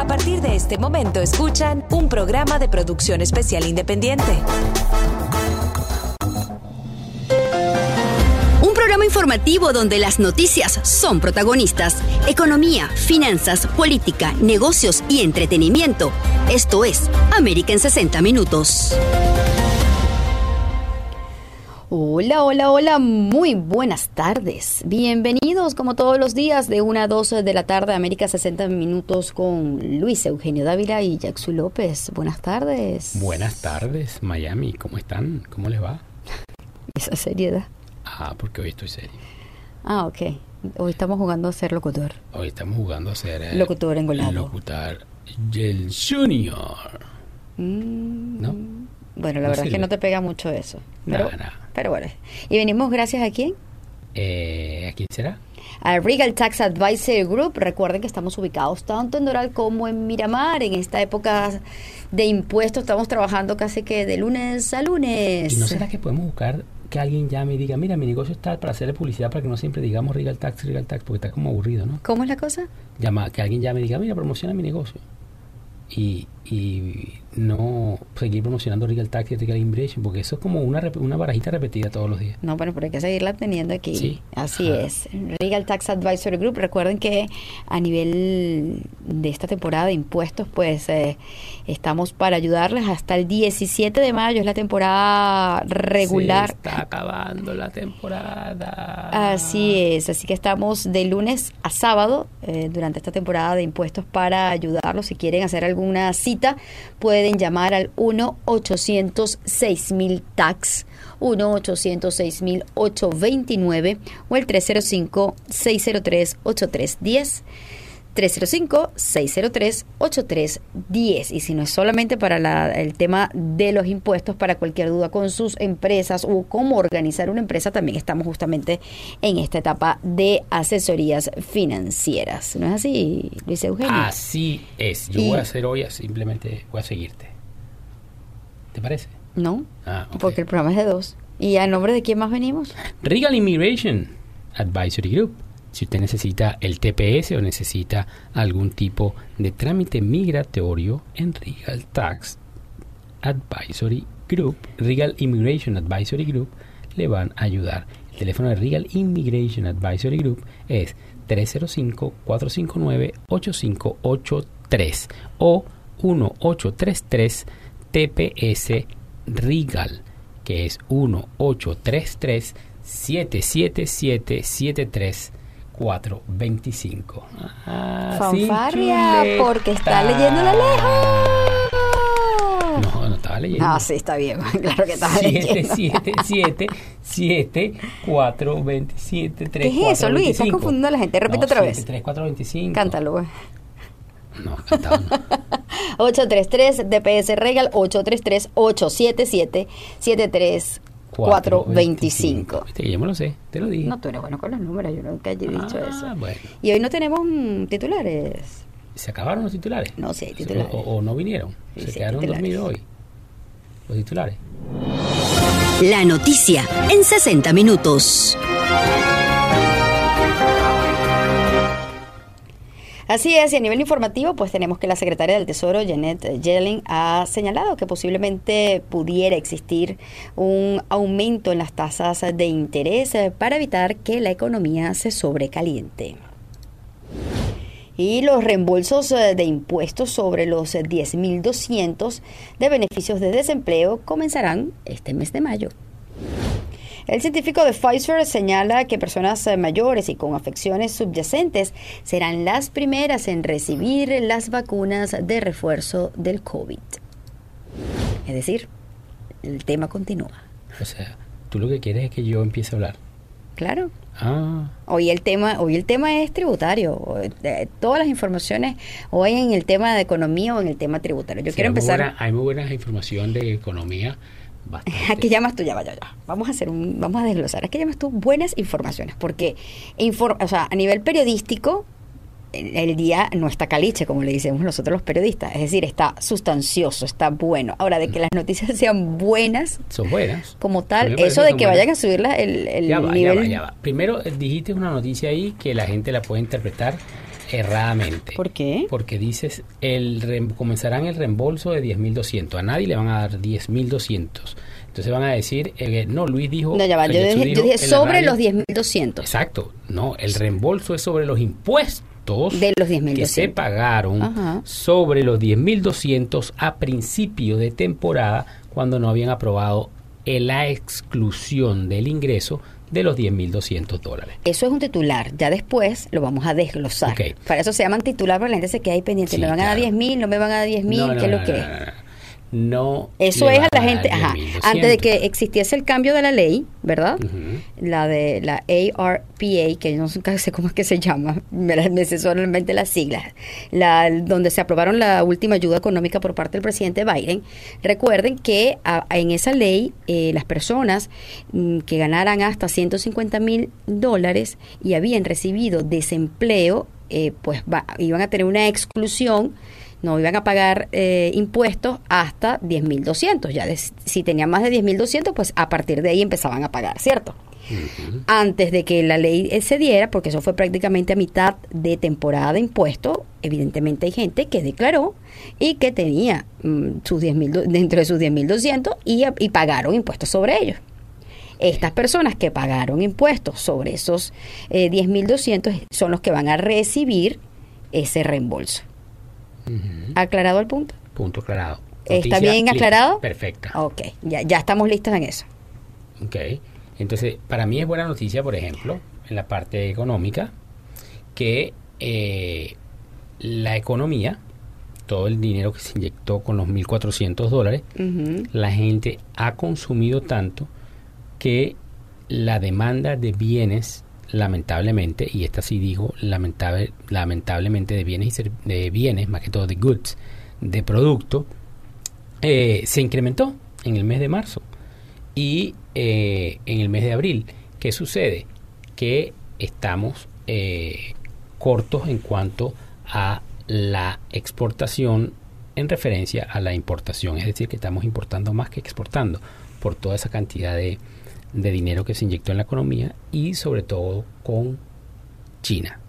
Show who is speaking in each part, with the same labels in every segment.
Speaker 1: A partir de este momento escuchan un programa de producción especial independiente.
Speaker 2: Un programa informativo donde las noticias son protagonistas. Economía, finanzas, política, negocios y entretenimiento. Esto es América en 60 Minutos. Hola, hola, hola, muy buenas tardes. Bienvenidos como todos los días de 1 a 12 de la tarde, América 60 minutos con Luis Eugenio Dávila y Jackson López. Buenas tardes.
Speaker 3: Buenas tardes, Miami. ¿Cómo están? ¿Cómo les va?
Speaker 2: Esa seriedad.
Speaker 3: Ah, porque hoy estoy serio.
Speaker 2: Ah, ok. Hoy estamos jugando a ser locutor.
Speaker 3: Hoy estamos jugando a ser eh,
Speaker 2: Locutor engolado.
Speaker 3: Locutar el Junior.
Speaker 2: Mm,
Speaker 3: ¿No?
Speaker 2: Bueno, la
Speaker 3: No
Speaker 2: verdad es que no te pega mucho eso. Pero,
Speaker 3: nada.
Speaker 2: pero bueno. Y venimos gracias a quién?
Speaker 3: Eh, ¿A quién será?
Speaker 2: A Regal Tax Advisory Group. Recuerden que estamos ubicados tanto en Doral como en Miramar. En esta época de impuestos estamos trabajando casi que de lunes a lunes.
Speaker 3: ¿Y no será que podemos buscar que alguien llame y diga, mira, mi negocio está para hacerle publicidad para que no siempre digamos Regal Tax, Regal Tax, porque está como aburrido, ¿no?
Speaker 2: ¿Cómo es la cosa?
Speaker 3: Llama, que alguien llame y diga, mira, promociona mi negocio. Y, y no seguir promocionando Regal Tax y Regal Immigration, porque eso es como una, una barajita repetida todos los días.
Speaker 2: No, bueno, pero hay que seguirla teniendo aquí.
Speaker 3: Sí.
Speaker 2: Así
Speaker 3: Ajá.
Speaker 2: es. Regal Tax Advisory Group. Recuerden que a nivel de esta temporada de impuestos, pues eh, estamos para ayudarles hasta el 17 de mayo. Es la temporada regular.
Speaker 3: Se está acabando la temporada.
Speaker 2: Así es, así que estamos de lunes a sábado eh, durante esta temporada de impuestos para ayudarlos. Si quieren hacer alguna cita, pueden llamar al 1-800-6000-TAX, 1-800-6000-829 o el 305-603-8310. 305-603-8310. Y si no es solamente para la- el tema de los impuestos, para cualquier duda con sus empresas o cómo organizar una empresa, también estamos justamente en esta etapa de asesorías financieras. ¿No es así, Luis Eugenio?
Speaker 3: Así es. Yo
Speaker 2: Y-
Speaker 3: voy a hacer hoy, simplemente voy a seguirte. ¿Te parece?
Speaker 2: No,
Speaker 3: Ah,
Speaker 2: porque el programa es de dos. ¿Y a nombre de quién más venimos?
Speaker 3: Regal Immigration Advisory Group. Si usted necesita el TPS o necesita algún tipo de trámite migratorio en Regal Tax Advisory Group, Regal Immigration Advisory Group, le van a ayudar. El teléfono de Regal Immigration Advisory Group es 305-459-8583 o 1833 TPS Regal, que es 1833 777 73425. Ah,
Speaker 2: Fanfarria, porque está leyendo la lejos.
Speaker 3: No, no estaba leyendo.
Speaker 2: Ah, sí, está bien. Claro que estaba
Speaker 3: 7,
Speaker 2: leyendo.
Speaker 3: 7, 7, 7, 4, 27, 3,
Speaker 2: ¿Qué es
Speaker 3: 4,
Speaker 2: eso, Luis? Estás
Speaker 3: 25.
Speaker 2: confundiendo a la gente. Repite otra vez.
Speaker 3: 3, 4, 25.
Speaker 2: Cántalo, güey.
Speaker 3: No, cantado no.
Speaker 2: 833 DPS Regal 833 877 73425.
Speaker 3: Viste que yo me lo sé, te lo dije.
Speaker 2: No, tú eres bueno con los números, yo nunca he dicho
Speaker 3: Ah,
Speaker 2: eso.
Speaker 3: bueno.
Speaker 2: Y hoy no tenemos titulares.
Speaker 3: ¿Se acabaron los titulares?
Speaker 2: No, sí hay titulares.
Speaker 3: O, o- no vinieron.
Speaker 2: Sí,
Speaker 3: Se
Speaker 2: sí
Speaker 3: quedaron
Speaker 2: titulares.
Speaker 3: dormidos hoy. Los titulares.
Speaker 2: La noticia en 60 minutos. Así es, y a nivel informativo, pues tenemos que la secretaria del Tesoro, Janet Yellen, ha señalado que posiblemente pudiera existir un aumento en las tasas de interés eh, para evitar que la economía se sobrecaliente. Y los reembolsos eh, de impuestos sobre los eh, 10.200 de beneficios de desempleo comenzarán este mes de mayo. El científico de Pfizer señala que personas eh, mayores y con afecciones subyacentes serán las primeras en recibir las vacunas de refuerzo del COVID. Es decir, el tema continúa.
Speaker 3: O sea, tú lo que quieres es que yo empiece a hablar.
Speaker 2: Claro.
Speaker 3: Ah,
Speaker 2: Hoy el tema, hoy el tema es tributario. Eh, Todas las informaciones hoy en el tema de economía o en el tema tributario. Yo
Speaker 3: sí,
Speaker 2: quiero empezar.
Speaker 3: buena- hay muy buena información de economía. Bastante.
Speaker 2: ¿A qué llamas tú? Ya ya, ya. Vamos a hacer un, vamos a desglosar. ¿A qué llamas tú buenas informaciones? Porque infor- o sea, a nivel periodístico, el, el día no está caliche, como le decimos nosotros los periodistas. Es decir, está sustancioso, está bueno. Ahora, de que las noticias sean buenas
Speaker 3: Son buenas.
Speaker 2: como tal, eso de que vayan a subir la- el, el
Speaker 3: ya va,
Speaker 2: nivel.
Speaker 3: ya va, ya va. Primero dijiste una noticia ahí que la gente la puede interpretar erradamente.
Speaker 2: ¿Por qué?
Speaker 3: Porque dices, el comenzarán el reembolso de 10.200. A nadie le van a dar 10.200. Entonces van a decir, eh, no, Luis dijo...
Speaker 2: No, ya va. Yo dije,
Speaker 3: dijo
Speaker 2: yo dije
Speaker 3: en la
Speaker 2: sobre
Speaker 3: radio-
Speaker 2: los 10.200.
Speaker 3: Exacto. No, el reembolso es sobre los impuestos
Speaker 2: De los
Speaker 3: que
Speaker 2: 10.200.
Speaker 3: se pagaron
Speaker 2: Ajá.
Speaker 3: sobre los 10.200 a principio de temporada cuando no habían aprobado la exclusión del ingreso de los 10.200 dólares.
Speaker 2: Eso es un titular. Ya después lo vamos a desglosar.
Speaker 3: Ok.
Speaker 2: Para eso se llaman titular, pero la gente se queda ahí pendiente.
Speaker 3: Sí,
Speaker 2: ¿Me van a dar
Speaker 3: claro.
Speaker 2: 10.000? ¿No me van a dar 10.000?
Speaker 3: No, no,
Speaker 2: ¿Qué es
Speaker 3: no,
Speaker 2: lo que
Speaker 3: no,
Speaker 2: es?
Speaker 3: No,
Speaker 2: Eso es a la gente, ajá,
Speaker 3: 10.200.
Speaker 2: antes de que existiese el cambio de la ley, ¿verdad? La de la ARPA, que yo no sé cómo es que se llama, me, me sé solamente las siglas, la, donde se aprobaron la última ayuda económica por parte del presidente Biden. Recuerden que a- en esa ley eh, las personas mm, que ganaran hasta 150 mil dólares y habían recibido desempleo, eh, pues va- iban a tener una exclusión no iban a pagar eh, impuestos hasta 10.200. Ya de- si tenían más de 10.200, pues a partir de ahí empezaban a pagar, ¿cierto? Antes de que la ley eh, se diera, porque eso fue prácticamente a mitad de temporada de impuestos, evidentemente hay gente que declaró y que tenía mm, sus 10.000 do- dentro de sus 10.200 y, y pagaron impuestos sobre ellos. Estas personas que pagaron impuestos sobre esos eh, 10.200 son los que van a recibir ese reembolso. ¿Aclarado el punto?
Speaker 3: Punto aclarado.
Speaker 2: ¿Está bien aclarado?
Speaker 3: Perfecta.
Speaker 2: Ok, ya, ya estamos listos en eso.
Speaker 3: Ok. Entonces, para mí es buena noticia, por ejemplo, en la parte económica, que eh, la economía, todo el dinero que se inyectó con los 1.400 dólares, la gente ha consumido tanto que la demanda de bienes, lamentablemente, y esta sí dijo lamentable, lamentablemente de bienes, y de bienes, más que todo de goods, de producto, eh, se incrementó en el mes de marzo y eh, en el mes de abril. ¿Qué sucede? Que estamos eh, cortos en cuanto a la exportación en referencia a la importación, es decir, que estamos importando más que exportando por toda esa cantidad de, de dinero que se inyectó en la economía y sobre todo con China.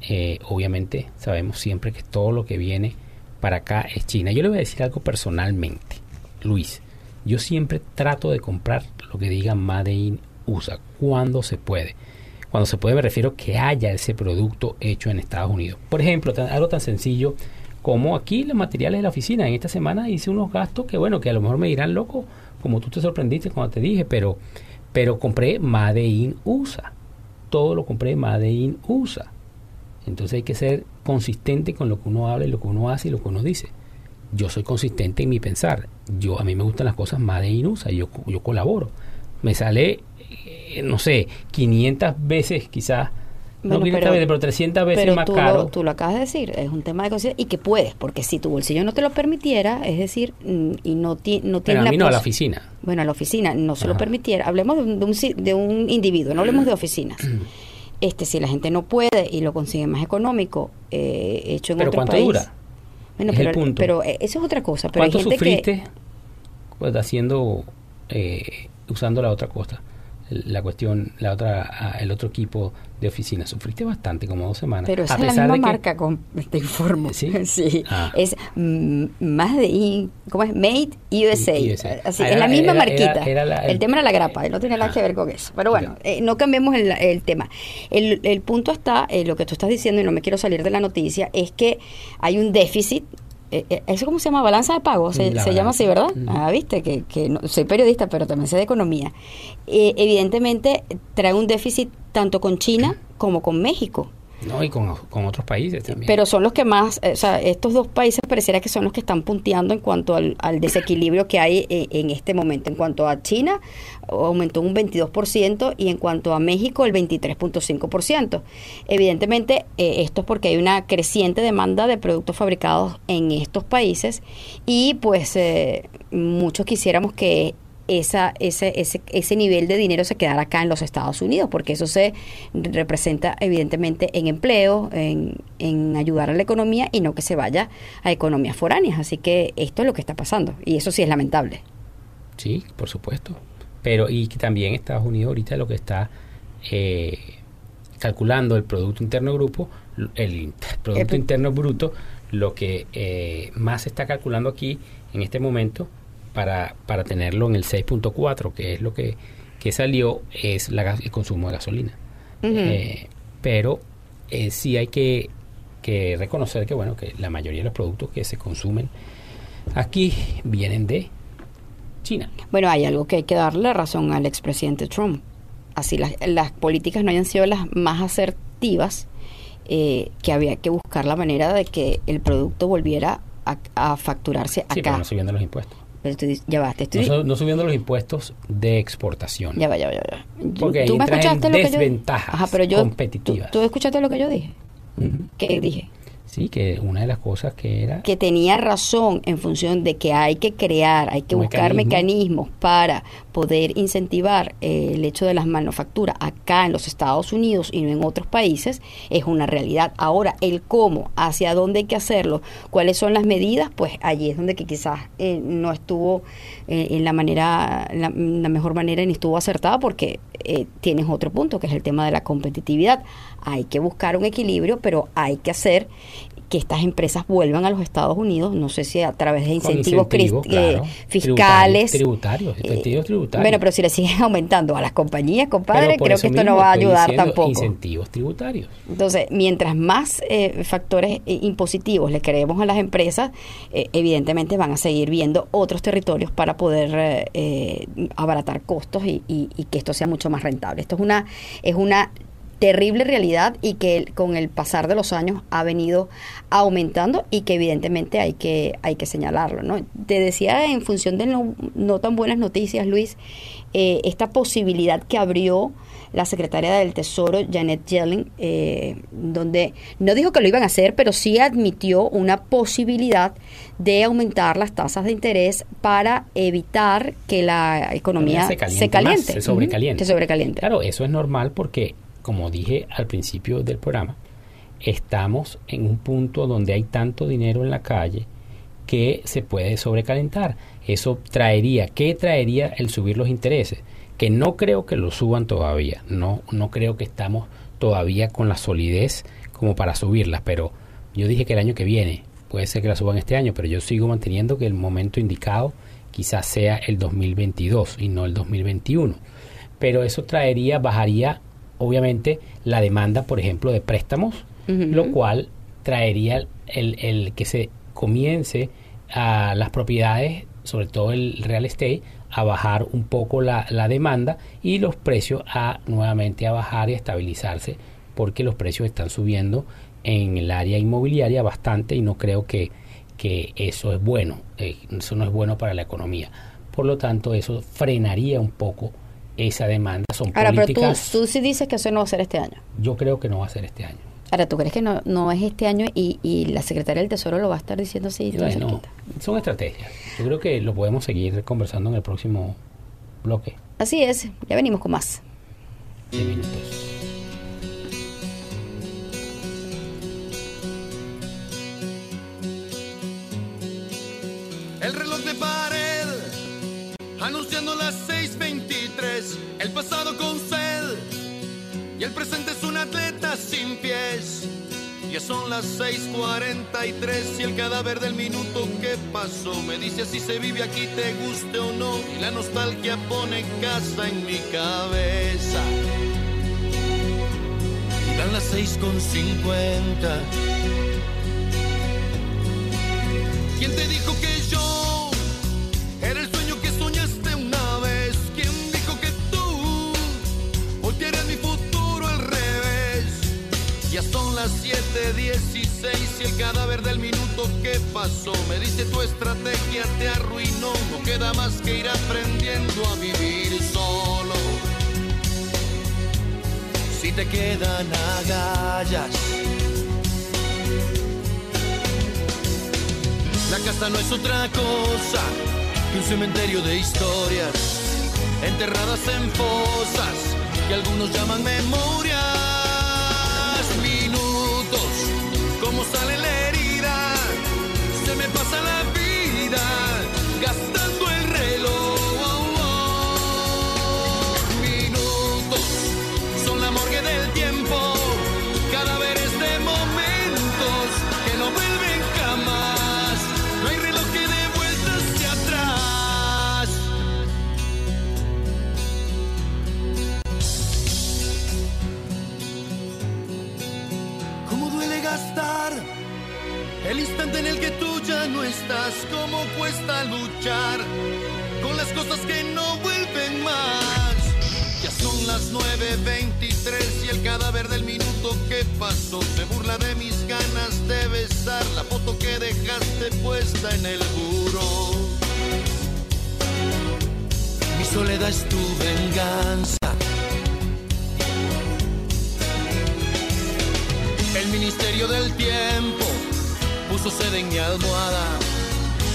Speaker 3: Eh, obviamente sabemos siempre que todo lo que viene para acá es China. Yo le voy a decir algo personalmente, Luis. Yo siempre trato de comprar lo que diga Made in USA cuando se puede. Cuando se puede me refiero que haya ese producto hecho en Estados Unidos. Por ejemplo, algo tan sencillo como aquí los materiales de la oficina. En esta semana hice unos gastos que bueno, que a lo mejor me dirán loco, como tú te sorprendiste cuando te dije, pero pero compré Made in USA. Todo lo compré Made in USA. Entonces hay que ser consistente con lo que uno habla y lo que uno hace y lo que uno dice. Yo soy consistente en mi pensar. Yo a mí me gustan las cosas más de inusa. Yo, yo colaboro. Me sale, eh, no sé, 500 veces quizás.
Speaker 2: Bueno,
Speaker 3: no 500
Speaker 2: pero-
Speaker 3: veces, pero 300 veces
Speaker 2: Pero
Speaker 3: más
Speaker 2: tú
Speaker 3: caro.
Speaker 2: lo, tú lo acabas de decir, es un tema de conciencia y que puedes, porque si tu bolsillo no te lo permitiera, es decir, mm, y no, ti- no
Speaker 3: pero
Speaker 2: tienes
Speaker 3: a mí no, a la oficina.
Speaker 2: Bueno, a la oficina no se lo
Speaker 3: Ajá.
Speaker 2: permitiera. Hablemos de un, de un de un individuo, no hablemos de oficinas. Este, si la gente no puede y lo consigue más económico, eh, hecho en
Speaker 3: Pero
Speaker 2: otro
Speaker 3: ¿cuánto
Speaker 2: país.
Speaker 3: dura?
Speaker 2: Bueno,
Speaker 3: Es el
Speaker 2: pero,
Speaker 3: punto.
Speaker 2: pero, eh, eso es otra cosa. Pero hay
Speaker 3: ¿Cuánto
Speaker 2: gente que
Speaker 3: sufriste pues, haciendo, eh, usando la otra cosa? La cuestión, la otra, el otro equipo de oficina. Sufriste bastante, como dos semanas.
Speaker 2: Pero esa
Speaker 3: A
Speaker 2: es la
Speaker 3: pesar
Speaker 2: misma
Speaker 3: de que-
Speaker 2: marca, con, te informo.
Speaker 3: ¿Sí?
Speaker 2: Sí.
Speaker 3: Ah.
Speaker 2: Es mm, más de ¿cómo es? Made USA.
Speaker 3: USA.
Speaker 2: Así,
Speaker 3: Ah,
Speaker 2: es la misma
Speaker 3: era-
Speaker 2: marquita.
Speaker 3: era- era la-
Speaker 2: el,
Speaker 3: el-
Speaker 2: tema era la grapa, no tiene nada
Speaker 3: Ah.
Speaker 2: que ver con eso. Pero bueno, eh, no cambiemos el, el tema. El, el punto está, eh, lo que tú estás diciendo, y no me quiero salir de la noticia, es que hay un déficit. Eh, eh, ¿Eso cómo se llama? ¿Balanza de pago? Se, se llama así, ¿verdad? Ah, viste, que, que no- soy periodista, pero también sé de economía. Eh, evidentemente, trae un déficit tanto con China como con México.
Speaker 3: No, y con, con otros países también.
Speaker 2: Pero son los que más, eh, o sea, estos dos países pareciera que son los que están punteando en cuanto al, desequilibrio que hay eh, en este momento. En cuanto a China, aumentó un 22% y en cuanto a México, el 23.5%. Evidentemente, eh, esto es porque hay una creciente demanda de productos fabricados en estos países y pues eh, muchos quisiéramos que esa, ese, ese, ese nivel de dinero se quedara acá en los Estados Unidos, porque eso se representa evidentemente en empleo, en, en ayudar a la economía y no que se vaya a economías foráneas. Así que esto es lo que está pasando y eso sí es lamentable.
Speaker 3: Sí, por supuesto. Pero y que también Estados Unidos ahorita lo que está eh, calculando el Producto Interno Grupo el Producto Interno Bruto, lo que eh, más se está calculando aquí en este momento para, para tenerlo en el 6.4, que es lo que, que salió, es la, el consumo de gasolina. Eh, pero eh, sí hay que, que reconocer que, bueno, que la mayoría de los productos que se consumen aquí vienen de China.
Speaker 2: Bueno, hay algo que hay que darle razón al expresidente Trump. Así las, las políticas no hayan sido las más asertivas, eh, que había que buscar la manera de que el producto volviera a, facturarse
Speaker 3: acá.
Speaker 2: Pero
Speaker 3: no subiendo los impuestos.
Speaker 2: Ya va, te estoy...
Speaker 3: no, subiendo los impuestos de exportación.
Speaker 2: Ya va, ya va, ya va.
Speaker 3: Porque ¿Tú me escuchaste lo que yo... Ajá, pero yo, competitivas.
Speaker 2: ¿tú, escuchaste lo que yo dije? ¿Qué dije?
Speaker 3: Sí, que una de las cosas que era...
Speaker 2: Que tenía razón en función de que hay que crear, hay que buscar mecanismos para poder incentivar eh, el hecho de las manufacturas acá en los Estados Unidos y no en otros países, es una realidad. Ahora, el cómo, hacia dónde hay que hacerlo, cuáles son las medidas, pues allí es donde que quizás eh, no estuvo eh, en la manera, la, mejor manera ni estuvo acertada porque tienes otro punto, que es el tema de la competitividad. Hay que buscar un equilibrio, pero hay que hacer que estas empresas vuelvan a los Estados Unidos, no sé si a través de incentivos eh, fiscales.
Speaker 3: Tributarios, incentivos
Speaker 2: eh,
Speaker 3: tributarios.
Speaker 2: Bueno, pero si le siguen aumentando a las compañías, compadre, creo que esto no va a ayudar tampoco.
Speaker 3: Incentivos tributarios.
Speaker 2: Entonces, mientras más eh, factores impositivos le creemos a las empresas, evidentemente van a seguir viendo otros territorios para poder abaratar costos y, y, y que esto sea mucho más rentable. Esto es una, es una terrible realidad y que con el pasar de los años ha venido aumentando y que evidentemente hay que, hay que señalarlo. ¿no? Te decía en función de no, tan buenas noticias, Luis, eh, esta posibilidad que abrió la secretaria del Tesoro, Janet Yellen, eh, donde no dijo que lo iban a hacer, pero sí admitió una posibilidad de aumentar las tasas de interés para evitar que la economía se caliente, se,
Speaker 3: sobrecaliente.
Speaker 2: se sobrecaliente.
Speaker 3: Claro, eso es normal porque como dije al principio del programa, estamos en un punto donde hay tanto dinero en la calle que se puede sobrecalentar. Eso traería, ¿qué traería el subir los intereses? Que no creo que lo suban todavía, no, no creo que estamos todavía con la solidez como para subirlas, pero yo dije que el año que viene, puede ser que la suban este año, pero yo sigo manteniendo que el momento indicado quizás sea el 2022 y no el 2021. Pero eso traería, bajaría obviamente la demanda, por ejemplo, de préstamos, lo cual traería el, el, que se comience a las propiedades, sobre todo el real estate, a bajar un poco la, la demanda y los precios a nuevamente a bajar y a estabilizarse porque los precios están subiendo en el área inmobiliaria bastante y no creo que, que eso es bueno, eh, eso no es bueno para la economía. Por lo tanto, eso frenaría un poco esa demanda. Son
Speaker 2: Ahora, pero tú, sí dices que eso no va a ser este año.
Speaker 3: Yo creo que no va a ser este año.
Speaker 2: Ahora, ¿tú crees que no, no es este año y, y la secretaria del Tesoro lo va a estar diciendo así?
Speaker 3: Bueno, son estrategias. Yo creo que lo podemos seguir conversando en el próximo bloque.
Speaker 2: Así es, ya venimos con más.
Speaker 4: El reloj de pared anunciando las 6:23, el pasado con sed y el presente es un atleta sin pies. Ya son las 6:43 y el cadáver del minuto que pasó me dice si se vive aquí, te guste o no. Y la nostalgia pone casa en mi cabeza. Y dan las 6:50. 7:16 y el cadáver del minuto que pasó me dice tu estrategia te arruinó. No queda más que ir aprendiendo a vivir solo. Si te quedan agallas. La casa no es otra cosa que un cementerio de historias enterradas en fosas que algunos llaman memorias. El instante en el que tú ya no estás, cómo cuesta luchar con las cosas que no vuelven más. Ya son las 9.23 y el cadáver del minuto que pasó se burla de mis ganas de besar la foto que dejaste puesta en el muro. Mi soledad es tu venganza. Ministerio del tiempo puso sede en mi almohada.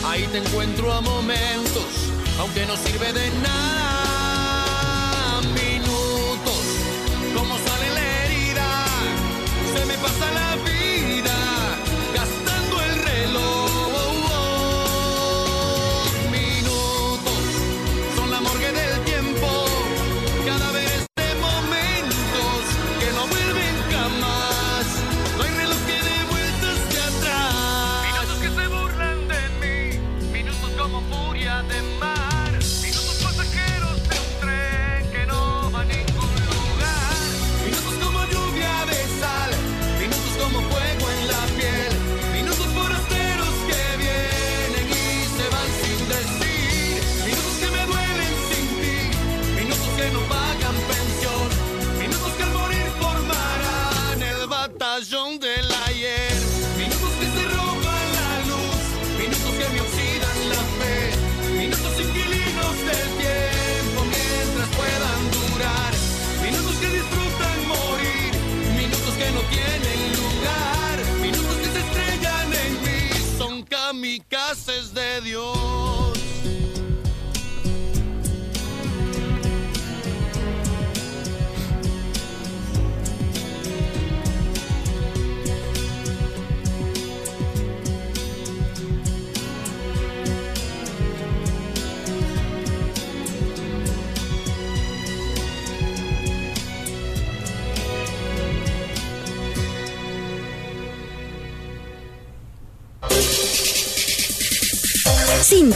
Speaker 4: Ahí te encuentro a momentos, aunque no sirve de nada.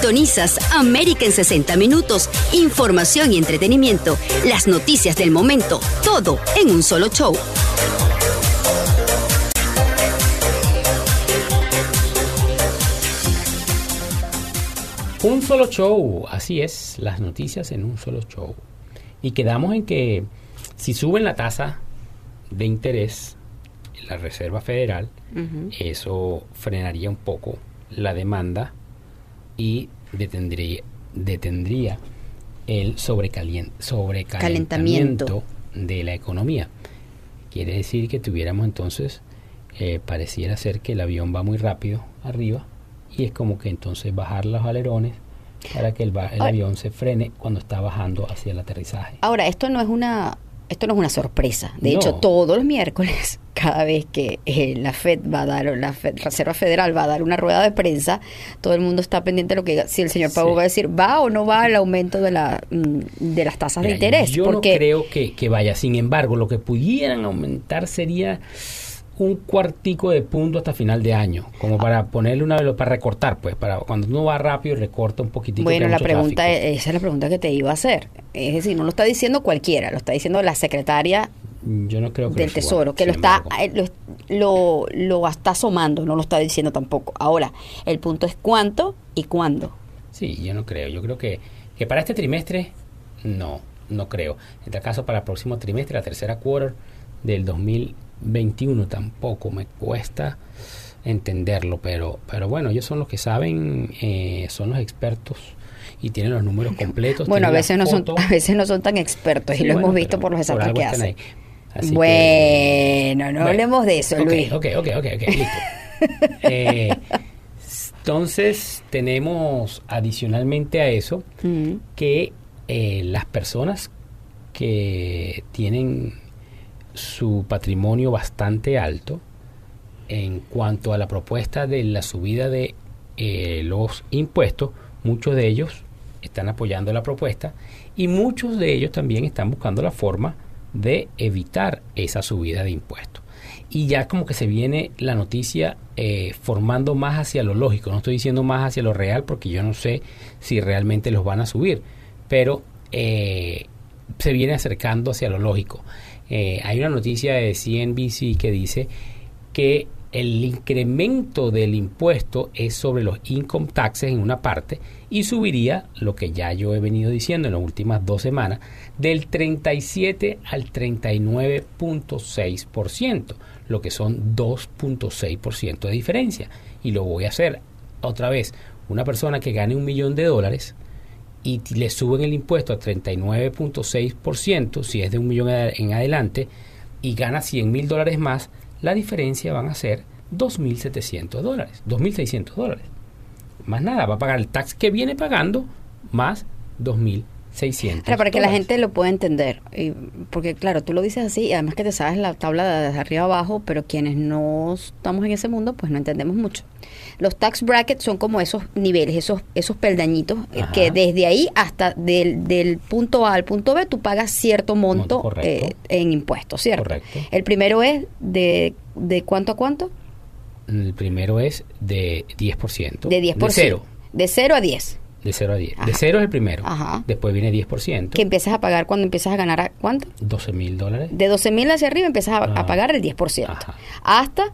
Speaker 5: Sintonizas América en 60 minutos. Información y entretenimiento. Las noticias del momento. Todo en un solo show.
Speaker 3: Un solo show, así es, las noticias en un solo show. Y quedamos en que si suben la tasa de interés en la Reserva Federal, eso frenaría un poco la demanda y detendría, detendría el sobrecalentamiento
Speaker 2: Calentamiento.
Speaker 3: de la economía. Quiere decir que tuviéramos entonces, eh, pareciera ser que el avión va muy rápido arriba y es como que entonces bajar los alerones para que el, el avión se frene cuando está bajando hacia el aterrizaje.
Speaker 2: Ahora, esto no es una esto no es una sorpresa. De
Speaker 3: No.
Speaker 2: hecho, todos los miércoles, cada vez que eh, la Fed va a dar, o la Fed- Reserva Federal va a dar una rueda de prensa, todo el mundo está pendiente de lo que si el señor
Speaker 3: Sí.
Speaker 2: va a decir, va o no va el aumento de la mm, de las tasas de interés.
Speaker 3: Yo
Speaker 2: porque
Speaker 3: no creo que, que vaya. Sin embargo, lo que pudieran aumentar sería un cuartico de punto hasta final de año, como para ponerle una para recortar, pues, para cuando uno va rápido recorta un poquitico. que
Speaker 2: Bueno, la pregunta
Speaker 3: tráfico.
Speaker 2: es, esa es la pregunta que te iba a hacer. Es decir, no lo está diciendo cualquiera, lo está diciendo la secretaria
Speaker 3: Yo no creo que
Speaker 2: del Tesoro, que lo está eh, lo, lo, lo está asomando, no lo está diciendo tampoco. Ahora, el punto es cuánto y cuándo.
Speaker 3: Sí, yo no creo. Yo creo que, que para este trimestre, no, no creo. En tal caso, para el próximo trimestre, la tercera quarter del 2021, tampoco me cuesta entenderlo, pero, pero bueno, ellos son los que saben, eh, son los expertos y tienen los números completos.
Speaker 2: Bueno, a veces no son a veces no son tan expertos
Speaker 3: Sí,
Speaker 2: y lo
Speaker 3: bueno,
Speaker 2: hemos visto por los desastres que hacen.
Speaker 3: que-
Speaker 2: Bueno, no
Speaker 3: Bueno,
Speaker 2: hablemos de eso,
Speaker 3: ok,
Speaker 2: Luis.
Speaker 3: Ok, ok, ok, ok, listo. Eh, entonces, tenemos adicionalmente a eso
Speaker 2: Mm.
Speaker 3: que eh, las personas que tienen su patrimonio bastante alto en cuanto a la propuesta de la subida de eh, los impuestos, muchos de ellos están apoyando la propuesta y muchos de ellos también están buscando la forma de evitar esa subida de impuestos. Y ya como que se viene la noticia eh, formando más hacia lo lógico, no estoy diciendo más hacia lo real porque yo no sé si realmente los van a subir, pero eh, se viene acercando hacia lo lógico. Eh, hay una noticia de CNBC que dice que el incremento del impuesto es sobre los income taxes en una parte y subiría, lo que ya yo he venido diciendo en las últimas dos semanas, del 37 al 39.6%, lo que son 2.6% de diferencia. Y lo voy a hacer otra vez. Una persona que gane un millón de dólares y le suben el impuesto a 39.6%, si es de un millón en adelante, y gana 100 mil dólares más, la diferencia van a ser 2.700 dólares, 2.600 dólares. Más nada, va a pagar el tax que viene pagando más 2.600.
Speaker 2: para que la gente lo pueda entender, porque claro, tú lo dices así y además que te sabes la tabla de arriba abajo, pero quienes no estamos en ese mundo, pues no entendemos mucho. Los tax brackets son como esos niveles, esos esos peldañitos, eh, que desde ahí hasta del, del, punto A al punto B tú pagas cierto monto, eh, en impuestos, ¿cierto?
Speaker 3: Correcto.
Speaker 2: El primero es de, de cuánto a cuánto?
Speaker 3: El primero es de 10%.
Speaker 2: De 10%. De cero. De 0 a 10.
Speaker 3: De 0 a 10. De 0 es el primero. Ajá. Después viene 10%.
Speaker 2: Que empiezas a pagar cuando empiezas a ganar, ¿cuánto?
Speaker 3: 12 mil dólares.
Speaker 2: De 12 mil hacia arriba empiezas a, pagar el 10%. Ajá. Hasta...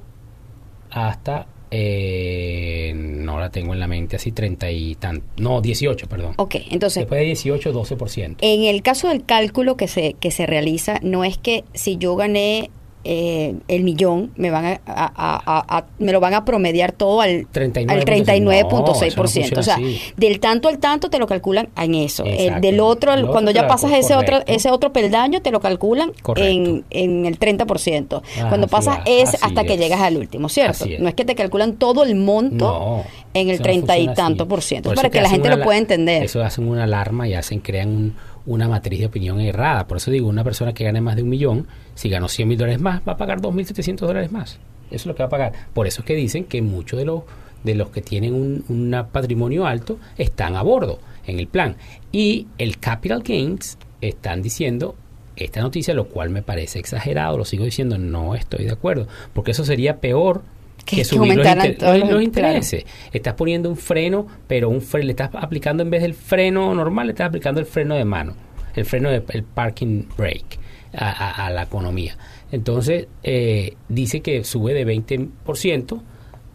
Speaker 3: Hasta eh, no la tengo en la mente así 30 y tan no 18 perdón.
Speaker 2: Ok entonces
Speaker 3: después de 18 12%
Speaker 2: en el caso del cálculo que se que se realiza no es que si yo gané eh, el millón me van a, me lo van a promediar todo al 39.6%. o sea, del tanto al tanto te lo calculan en eso. del otro, cuando ya pasas ese otro ese otro peldaño te lo calculan en, en, el 30%. cuando pasas ese hasta que llegas al último, ¿cierto? No es que te calculan todo el monto en el 30 y tanto por ciento. para que, la gente lo pueda entender.
Speaker 3: Eso hacen una alarma y hacen crean un una matriz de opinión errada. Por eso digo, una persona que gane más de un millón, si ganó 100 mil dólares más, va a pagar 2.700 dólares más. Eso es lo que va a pagar. Por eso es que dicen que muchos de los, de los que tienen un patrimonio alto están a bordo en el plan. Y el Capital Gains están diciendo esta noticia, lo cual me parece exagerado, lo sigo diciendo, no estoy de acuerdo, porque eso sería peor que, subir los, intereses. Estás poniendo un freno, pero un freno, le estás aplicando en vez del freno normal, le estás aplicando el freno de mano, el freno de el parking brake a, la economía. Entonces, eh, dice que sube de 20%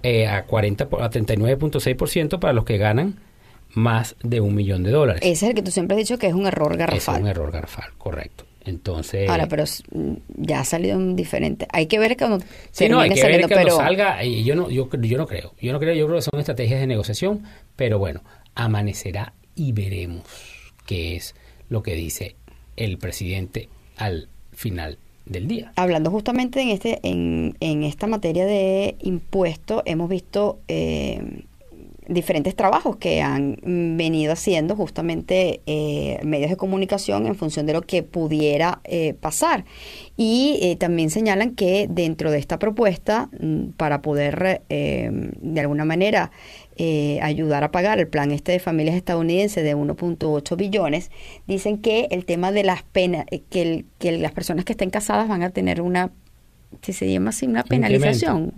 Speaker 3: eh, a 40 a 39.6% para los que ganan más de un millón de dólares.
Speaker 2: Ese es el que tú siempre has dicho que es un error garrafal.
Speaker 3: Es un error garrafal, correcto. Entonces.
Speaker 2: Ahora, pero mm, ya ha salido un diferente. Hay que ver cuando.
Speaker 3: Sí, no, hay que ver que cuando salga. Yo no, yo, yo no creo. Yo no creo. Yo creo que son estrategias de negociación. Pero bueno, amanecerá y veremos qué es lo que dice el presidente al final del día.
Speaker 2: Hablando justamente en este en, en esta materia de impuestos, hemos visto eh, diferentes trabajos que han venido haciendo justamente eh, medios de comunicación en función de lo que pudiera eh, pasar. Y eh, también señalan que dentro de esta propuesta, mm, para poder de alguna manera ayudar a pagar el plan este de familias estadounidenses de 1.8 billones, dicen que el tema de las penas, que, que las personas que estén casadas van a tener una si se llama así, una penalización.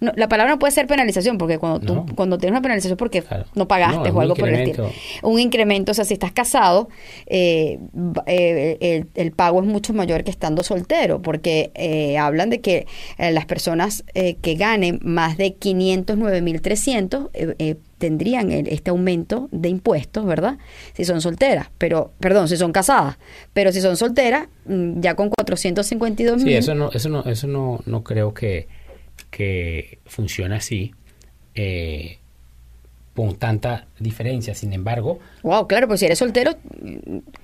Speaker 2: No, la palabra no puede ser penalización, porque cuando tú cuando tienes una penalización porque no pagaste o algo por el estilo. Un incremento, o sea, si estás casado, eh, eh, el, pago es mucho mayor que estando soltero, porque eh, hablan de que las personas que ganen más de 509.300 eh, tendrían este aumento de impuestos, ¿verdad? Si son solteras, pero, perdón, si son casadas, pero si son solteras, mm, ya con 452 mil.
Speaker 3: Sí, eso no, eso no, eso no, no creo que, que funcione así. Eh, con tanta diferencia. Sin embargo.
Speaker 2: Wow, claro, pues si eres soltero,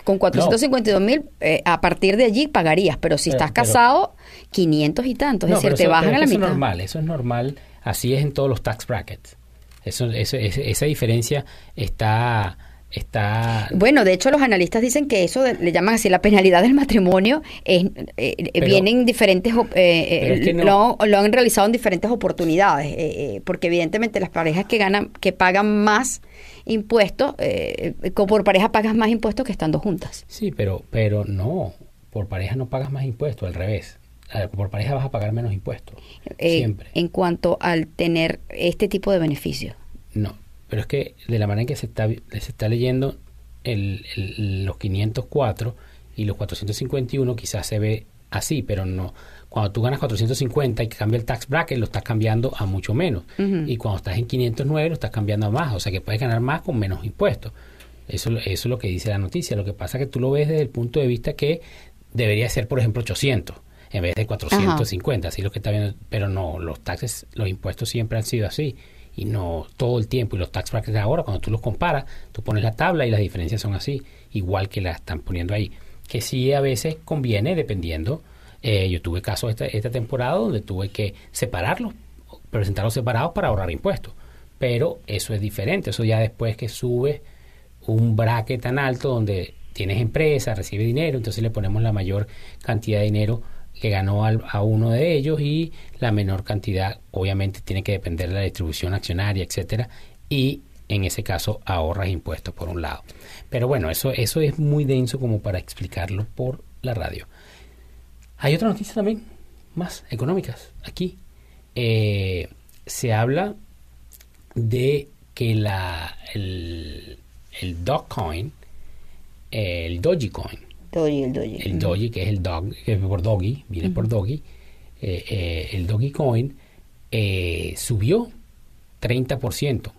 Speaker 2: con 452 mil, eh, a partir de allí pagarías, pero si estás casado, 500 y tantos. es decir, te bajan a la mitad.
Speaker 3: Eso es normal, eso es normal. Así es en todos los tax brackets. Eso, esa diferencia está está
Speaker 2: bueno de hecho los analistas dicen que eso le llaman así la penalidad del matrimonio es, eh, vienen diferentes eh, eh, lo, han realizado en diferentes oportunidades porque evidentemente las parejas que ganan que pagan más impuestos por pareja pagas más impuestos que estando juntas
Speaker 3: sí pero pero no por pareja no pagas más impuestos al revés por pareja vas a pagar menos impuestos.
Speaker 2: Eh,
Speaker 3: siempre.
Speaker 2: En cuanto al tener este tipo de beneficios.
Speaker 3: No, pero es que de la manera en que se está, se está leyendo el, los 504 y los 451 quizás se ve así, pero no. Cuando tú ganas 450 y cambia el tax bracket, lo estás cambiando a mucho menos. Y cuando estás en 509, lo estás cambiando a más. O sea que puedes ganar más con menos impuestos. Eso, eso es lo que dice la noticia. Lo que pasa es que tú lo ves desde el punto de vista que debería ser, por ejemplo, 800 en vez de 450, así lo que está viendo, pero no, los taxes, los impuestos siempre han sido así y no todo el tiempo y los tax brackets ahora cuando tú los comparas, tú pones la tabla y las diferencias son así, igual que la están poniendo ahí, que sí a veces conviene dependiendo, eh, yo tuve casos esta, esta temporada donde tuve que separarlos, presentarlos separados para ahorrar impuestos, pero eso es diferente, eso ya después que sube un bracket tan alto donde tienes empresa, recibe dinero, entonces le ponemos la mayor cantidad de dinero que ganó a uno de ellos y la menor cantidad obviamente tiene que depender de la distribución accionaria, etcétera, y en ese caso ahorras impuestos por un lado. Pero bueno, eso, eso es muy denso como para explicarlo por la radio. Hay otra noticia también, más económicas, aquí. Eh, se habla de que la, el, el Dogecoin, el Dogecoin,
Speaker 2: el Doji.
Speaker 3: El Doji, que es el dog, que por Doggy, viene por Doggy. Eh, eh, el Doggy Coin eh, subió 30%. O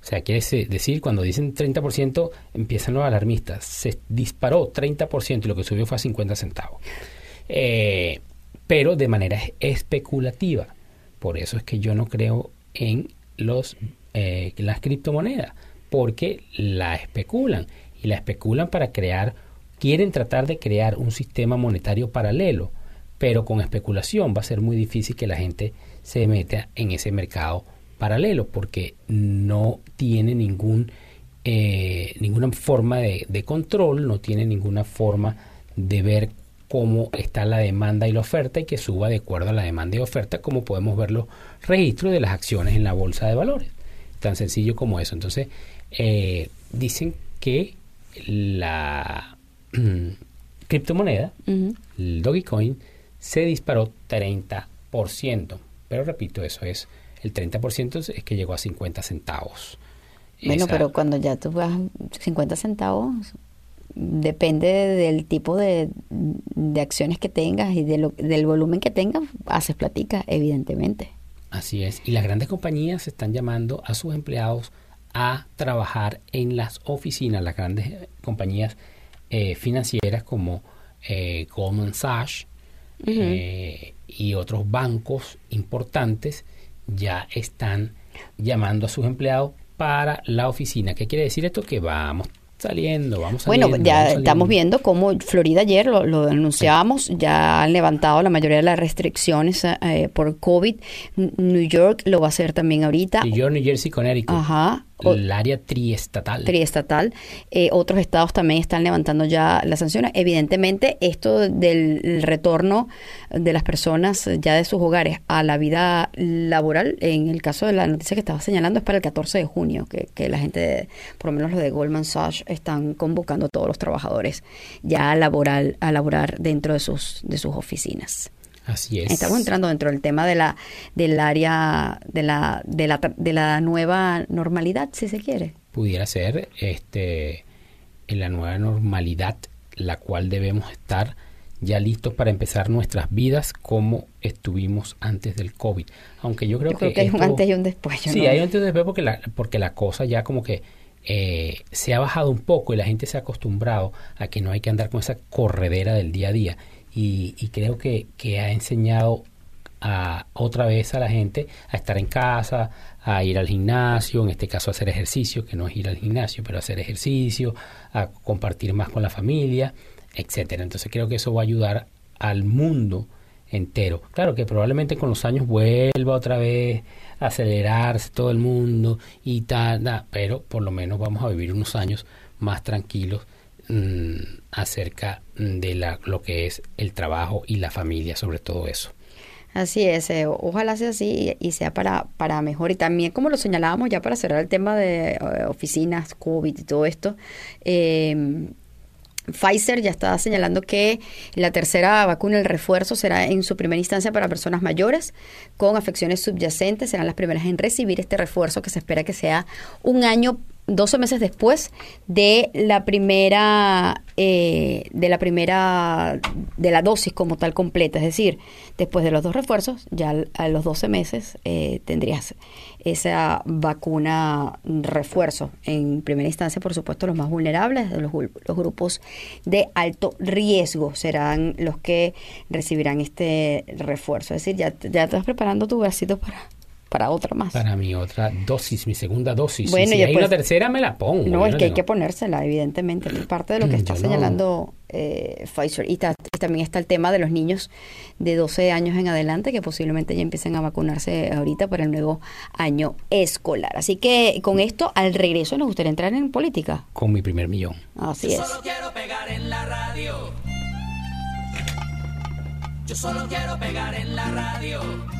Speaker 3: sea, quiere decir, cuando dicen 30%, empiezan los alarmistas. Se disparó 30% y lo que subió fue a 50 centavos. pero de manera especulativa. Por eso es que yo no creo en los las criptomonedas, porque la especulan y la especulan para crear quieren tratar de crear un sistema monetario paralelo, pero con especulación va a ser muy difícil que la gente se meta en ese mercado paralelo porque no tiene ningún eh, ninguna forma de, control, no tiene ninguna forma de ver cómo está la demanda y la oferta y que suba de acuerdo a la demanda y oferta, como podemos ver los registros de las acciones en la bolsa de valores. Tan sencillo como eso. Entonces, eh, dicen que la criptomoneda, el Dogecoin, se disparó 30%. Pero repito, eso es, el 30% es que llegó a 50 centavos.
Speaker 2: Bueno, pero cuando ya tú vas 50 centavos, depende del tipo de, acciones que tengas y del volumen que tengas, haces platica, evidentemente.
Speaker 3: Así es. Y las grandes compañías están llamando a sus empleados a trabajar en las oficinas, las grandes compañías eh, financieras como eh, Goldman Sachs eh, y otros bancos importantes ya están llamando a sus empleados para la oficina. ¿Qué quiere decir esto? Que vamos saliendo, vamos
Speaker 2: saliendo. Bueno, ya estamos viendo cómo Florida ayer lo, lo anunciábamos, ya han levantado la mayoría de las restricciones por COVID. New York lo va a hacer también ahorita.
Speaker 3: New York, New Jersey, Connecticut.
Speaker 2: Ajá
Speaker 3: el área triestatal.
Speaker 2: Triestatal. Eh, otros estados también están levantando ya las sanciones. Evidentemente, esto del retorno de las personas ya de sus hogares a la vida laboral, en el caso de la noticia que estaba señalando, es para el 14 de junio, que, que la gente, por lo menos los de Goldman Sachs, están convocando a todos los trabajadores ya a, laboral, a laborar dentro de sus, de sus oficinas.
Speaker 3: Así es.
Speaker 2: Estamos entrando dentro del tema de la del área de la de la, de la nueva normalidad, si se quiere.
Speaker 3: Pudiera ser este en la nueva normalidad la cual debemos estar ya listos para empezar nuestras vidas como estuvimos antes del COVID. Aunque yo creo,
Speaker 2: que, hay un antes y un después.
Speaker 3: sí, hay un antes y un después porque la, porque la cosa ya como que eh, se ha bajado un poco y la gente se ha acostumbrado a que no hay que andar con esa corredera del día a día y, creo que, ha enseñado a, otra vez a la gente a estar en casa, a ir al gimnasio, en este caso a hacer ejercicio, que no es ir al gimnasio, pero hacer ejercicio, a compartir más con la familia, etcétera. Entonces creo que eso va a ayudar al mundo entero. Claro que probablemente con los años vuelva otra vez a acelerarse todo el mundo y tal, pero por lo menos vamos a vivir unos años más tranquilos Mm, acerca de la, lo que es el trabajo y la familia, sobre todo eso.
Speaker 2: Así es, eh, ojalá sea así y, sea para, para mejor. Y también, como lo señalábamos ya para cerrar el tema de eh, oficinas, COVID y todo esto, eh, Pfizer ya está señalando que la tercera vacuna, el refuerzo, será en su primera instancia para personas mayores con afecciones subyacentes. Serán las primeras en recibir este refuerzo que se espera que sea un año 12 meses después de la primera eh, de la primera de la dosis como tal completa. Es decir después de los dos refuerzos ya a los 12 meses eh, tendrías esa vacuna refuerzo. En primera instancia por supuesto los más vulnerables los, los grupos de alto riesgo serán los que recibirán este refuerzo. Es decir ya, ya estás preparando tu bracito para para otra más.
Speaker 3: Para mi otra dosis, mi segunda dosis. Bueno, y si hay una tercera, me la pongo.
Speaker 2: No, es que hay que ponérsela, evidentemente. Es parte de lo que está señalando eh, Pfizer. Y, también está el tema de los niños de 12 años en adelante que posiblemente ya empiecen a vacunarse ahorita para el nuevo año escolar. Así que con esto, al regreso, nos gustaría entrar en política.
Speaker 3: Con mi primer millón.
Speaker 2: Así Yo
Speaker 6: Solo quiero pegar en la radio. Yo solo quiero pegar en la radio.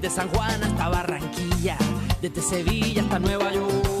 Speaker 6: Desde San Juan hasta Barranquilla, desde Sevilla hasta Nueva York.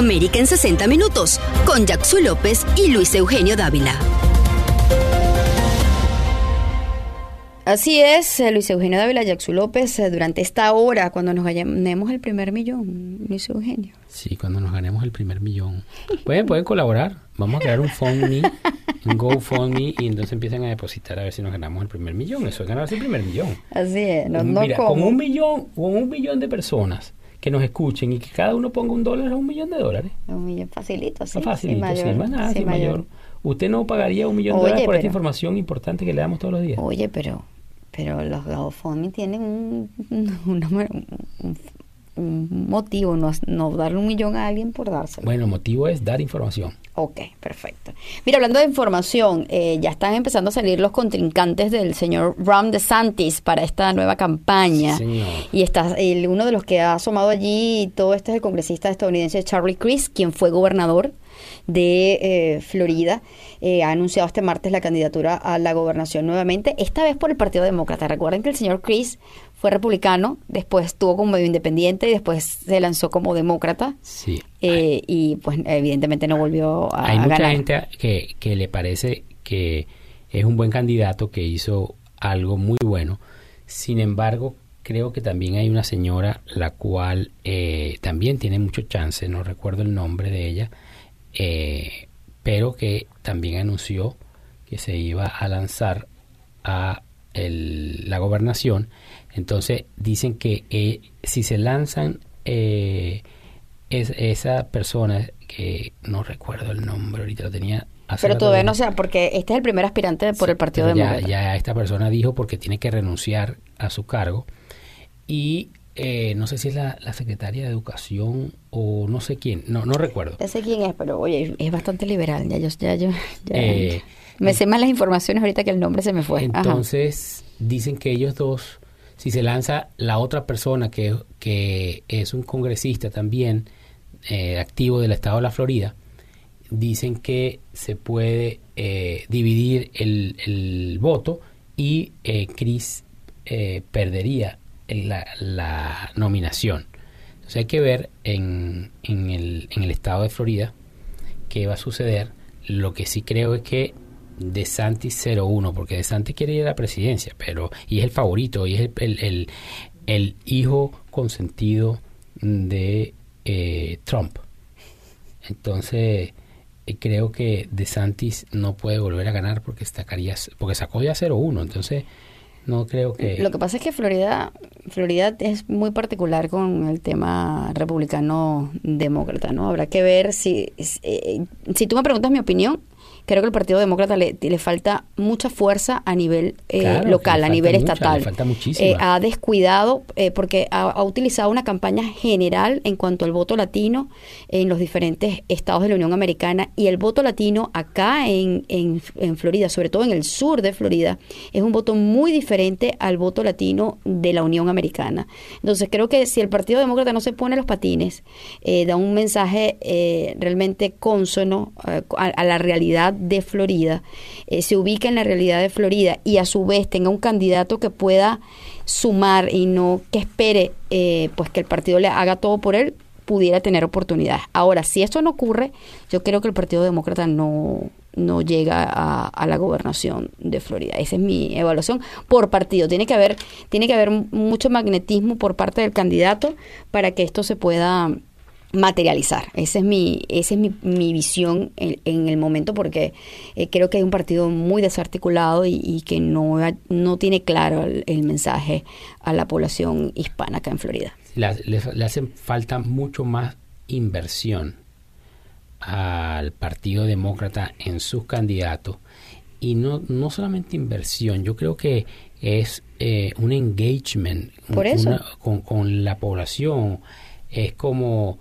Speaker 5: América en 60 Minutos con Jackson López y Luis Eugenio Dávila.
Speaker 2: Así es, eh, Luis Eugenio Dávila, Jackson López, eh, durante esta hora, cuando nos ganemos el primer millón, Luis Eugenio.
Speaker 3: Sí, cuando nos ganemos el primer millón. Pueden, pueden colaborar. Vamos a crear un phone un GoFundMe y entonces empiezan a depositar a ver si nos ganamos el primer millón. Eso es ganarse el primer millón.
Speaker 2: Así es, no, no
Speaker 3: Mira, con
Speaker 2: como.
Speaker 3: un millón, con un millón de personas que nos escuchen y que cada uno ponga un dólar a un millón de dólares.
Speaker 2: Un millón facilito, sí.
Speaker 3: No fácil,
Speaker 2: sin mayor,
Speaker 3: más nada,
Speaker 2: sin
Speaker 3: mayor. ¿Usted no pagaría un millón de dólares por esta información importante que le damos todos los días?
Speaker 2: Oye, pero, pero los GoFundMe tienen un, un, número- un- un motivo, no, no darle un millón a alguien por dárselo.
Speaker 3: Bueno, el motivo es dar información.
Speaker 2: Ok, perfecto. Mira, hablando de información, eh, ya están empezando a salir los contrincantes del señor Ron DeSantis para esta nueva campaña.
Speaker 3: Sí, señor.
Speaker 2: Y está el, uno de los que ha asomado allí, todo este es el congresista estadounidense Charlie Crist, quien fue gobernador de eh, Florida. Eh, ha anunciado este martes la candidatura a la gobernación nuevamente, esta vez por el Partido Demócrata. Recuerden que el señor Crist fue republicano, después estuvo como medio independiente y después se lanzó como demócrata.
Speaker 3: Sí.
Speaker 2: Eh, y pues evidentemente no volvió a,
Speaker 3: Hay
Speaker 2: a
Speaker 3: mucha
Speaker 2: ganar.
Speaker 3: gente que, que le parece que es un buen candidato, que hizo algo muy bueno. Sin embargo, creo que también hay una señora la cual eh, también tiene mucho chance, no recuerdo el nombre de ella, eh, pero que también anunció que se iba a lanzar a el- la gobernación. Entonces dicen que eh, si se lanzan eh, es, esa persona que no recuerdo el nombre ahorita lo tenía
Speaker 2: Pero todavía no sé, porque este es el primer aspirante por
Speaker 3: Sí,
Speaker 2: el Partido
Speaker 3: ya,
Speaker 2: Demócrata.
Speaker 3: ya esta persona dijo porque tiene que renunciar a su cargo y eh, no sé si es la, la secretaria de Educación o no sé quién, no no recuerdo.
Speaker 2: Ya sé quién es, pero oye, es bastante liberal. Ya yo, ya yo, ya-
Speaker 3: Eh,
Speaker 2: me sé más las informaciones ahorita que el nombre se me fue. Ajá.
Speaker 3: Entonces dicen que ellos dos, si se lanza la otra persona que, que es un congresista también eh, activo del estado de la Florida, dicen que se puede eh, dividir el, el voto y eh, Chris eh, perdería la, la nominación. Entonces hay que ver en, en, el, en el estado de Florida qué va a suceder. Lo que sí creo es que de Santis 01, porque de Santis quiere ir a la presidencia, pero y es el favorito, y es el, el, el- hijo consentido de eh, Trump. Entonces, eh, creo que De Santis no puede volver a ganar porque sacaría, porque sacó ya 0-1. Entonces, no creo que.
Speaker 2: Lo que pasa es que Florida, Florida es muy particular con el tema republicano-demócrata, ¿no? Habrá que ver si, si, eh, si tú me preguntas mi opinión, creo que el Partido Demócrata le, le falta mucha fuerza a nivel eh,
Speaker 3: Claro,
Speaker 2: local, a nivel
Speaker 3: mucha,
Speaker 2: estatal.
Speaker 3: le falta.
Speaker 2: Eh, ha descuidado eh, porque ha, ha utilizado una campaña general en cuanto al voto latino en los diferentes estados de la Unión Americana y el voto latino acá en, en, en Florida, sobre todo en el sur de Florida, es un voto muy diferente al voto latino de la Unión Americana. Entonces creo que si el Partido Demócrata no se pone los patines, eh, da un mensaje eh, realmente consono a, a la realidad de Florida, eh, se ubica en la realidad de Florida y a su vez tenga un candidato que pueda sumar y no que espere eh, pues que el partido le haga todo por él, pudiera tener oportunidades. Ahora, si esto no ocurre, yo creo que el Partido Demócrata no, no llega a, a la gobernación de Florida. Esa es mi evaluación por partido. Tiene que haber, tiene que haber mucho magnetismo por parte del candidato para que esto se pueda materializar. Esa es mi, esa es mi, mi visión en, en el momento porque eh, creo que hay un partido muy desarticulado y, y que no, no tiene claro el, el mensaje a la población hispana acá en Florida.
Speaker 3: le, le hace falta mucho más inversión al Partido Demócrata en sus candidatos y no, no solamente inversión, yo creo que es eh, un engagement
Speaker 2: Por eso.
Speaker 3: una- con, con la población, es como...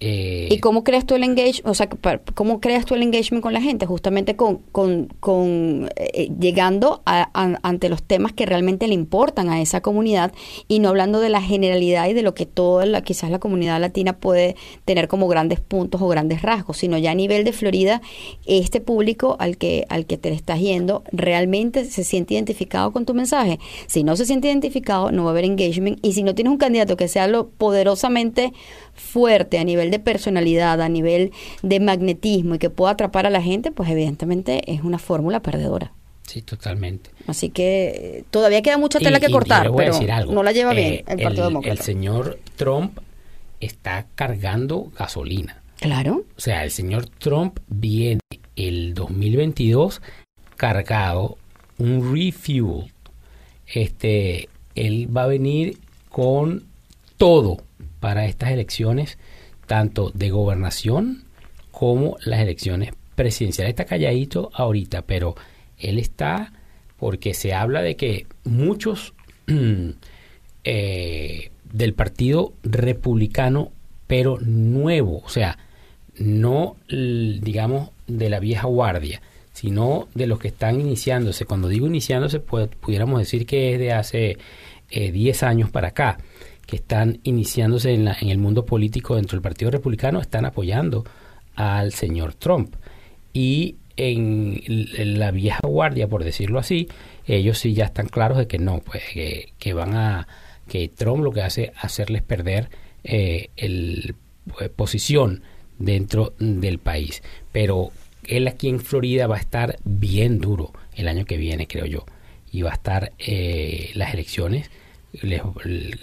Speaker 3: eh,
Speaker 2: ¿Y cómo creas tú el engagement? O sea, ¿cómo creas tú el engagement con la gente? Justamente con, con, con eh, llegando a- a- ante los temas que realmente le importan a esa comunidad y no hablando de la generalidad y de lo que toda la, quizás la comunidad latina puede tener como grandes puntos o grandes rasgos, sino ya a nivel de Florida, este público al que, al que te le estás yendo realmente se siente identificado con tu mensaje. Si no se siente identificado, no va a haber engagement. Y si no tienes un candidato que sea lo poderosamente fuerte a nivel de personalidad, a nivel de magnetismo y que pueda atrapar a la gente, pues evidentemente es una fórmula perdedora.
Speaker 3: Sí, totalmente.
Speaker 2: Así que eh, todavía queda mucha tela
Speaker 3: Y-
Speaker 2: que cortar, pero
Speaker 3: decir algo.
Speaker 2: no la lleva bien
Speaker 3: Eh,
Speaker 2: el Partido
Speaker 3: el,
Speaker 2: Demócrata.
Speaker 3: señor Trump está cargando gasolina.
Speaker 2: Claro.
Speaker 3: O sea, el señor Trump viene el 2022 cargado, un refuel. Este, él va a venir con todo para estas elecciones, tanto de gobernación como las elecciones presidenciales. Está calladito ahorita, pero él está porque se habla de que muchos eh, del Partido Republicano, pero nuevo, o sea, no, digamos, de la vieja guardia, sino de los que están iniciándose. Cuando digo iniciándose, pues, pudiéramos decir que es de hace 10 eh, años para acá, que están iniciándose en, en el mundo político dentro del Partido Republicano, están apoyando al señor Trump. Y en, la vieja guardia, por decirlo así, ellos sí ya están claros de que no, pues que, van a, que Trump lo que hace es hacerles perder eh, el pues, posición dentro del país. Pero él aquí en Florida va a estar bien duro el año que viene, creo yo. Y va a estar eh, las elecciones